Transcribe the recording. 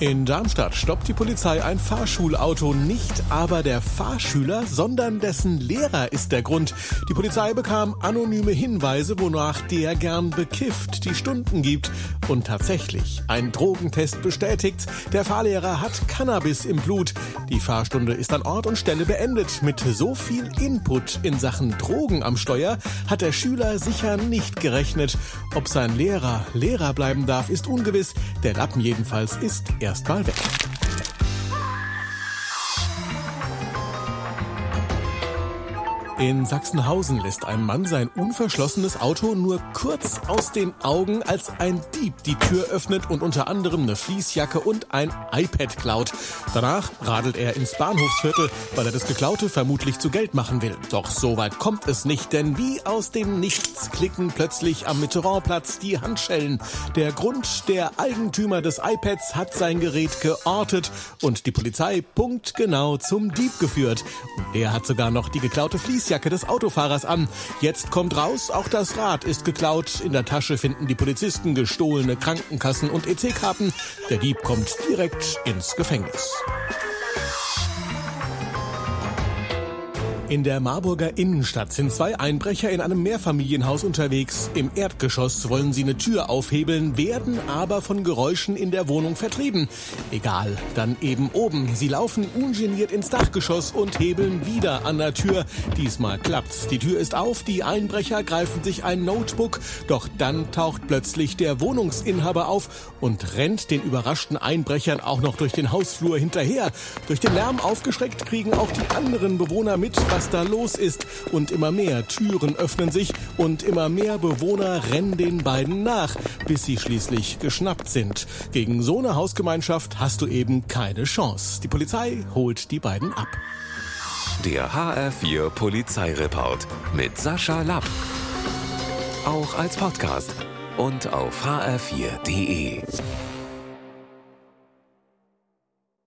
In Darmstadt stoppt die Polizei ein Fahrschulauto. Nicht aber der Fahrschüler, sondern dessen Lehrer ist der Grund. Die Polizei bekam anonyme Hinweise, wonach der gern bekifft die Stunden gibt. Und tatsächlich, ein Drogentest bestätigt, der Fahrlehrer hat Cannabis im Blut. Die Fahrstunde ist an Ort und Stelle beendet. Mit so viel Input in Sachen Drogen am Steuer hat der Schüler sicher nicht gerechnet. Ob sein Lehrer Lehrer bleiben darf, ist ungewiss. Der Lappen jedenfalls ist erstmal weg. In Sachsenhausen lässt ein Mann sein unverschlossenes Auto nur kurz aus den Augen, als ein Dieb die Tür öffnet und unter anderem eine Fließjacke und ein iPad klaut. Danach radelt er ins Bahnhofsviertel, weil er das Geklaute vermutlich zu Geld machen will. Doch so weit kommt es nicht, denn wie aus dem Nichts klicken plötzlich am Mitterrandplatz die Handschellen. Der Grund, der Eigentümer des iPads hat sein Gerät geortet und die Polizei punktgenau zum Dieb geführt. Und er hat sogar noch die geklaute Fließjacke Fließjacke des Autofahrers an. Jetzt kommt raus, auch das Rad ist geklaut. In der Tasche finden die Polizisten gestohlene Krankenkassen und EC-Karten. Der Dieb kommt direkt ins Gefängnis. In der Marburger Innenstadt sind zwei Einbrecher in einem Mehrfamilienhaus unterwegs. Im Erdgeschoss wollen sie eine Tür aufhebeln, werden aber von Geräuschen in der Wohnung vertrieben. Egal, dann eben oben. Sie laufen ungeniert ins Dachgeschoss und hebeln wieder an der Tür. Diesmal klappt's. Die Tür ist auf, die Einbrecher greifen sich ein Notebook, doch dann taucht plötzlich der Wohnungsinhaber auf und rennt den überraschten Einbrechern auch noch durch den Hausflur hinterher. Durch den Lärm aufgeschreckt kriegen auch die anderen Bewohner mit, was da los ist. Und immer mehr Türen öffnen sich und immer mehr Bewohner rennen den beiden nach, bis sie schließlich geschnappt sind. Gegen so eine Hausgemeinschaft hast du eben keine Chance. Die Polizei holt die beiden ab. Der HR4 Polizeireport mit Sascha Lapp. Auch als Podcast und auf hr4.de.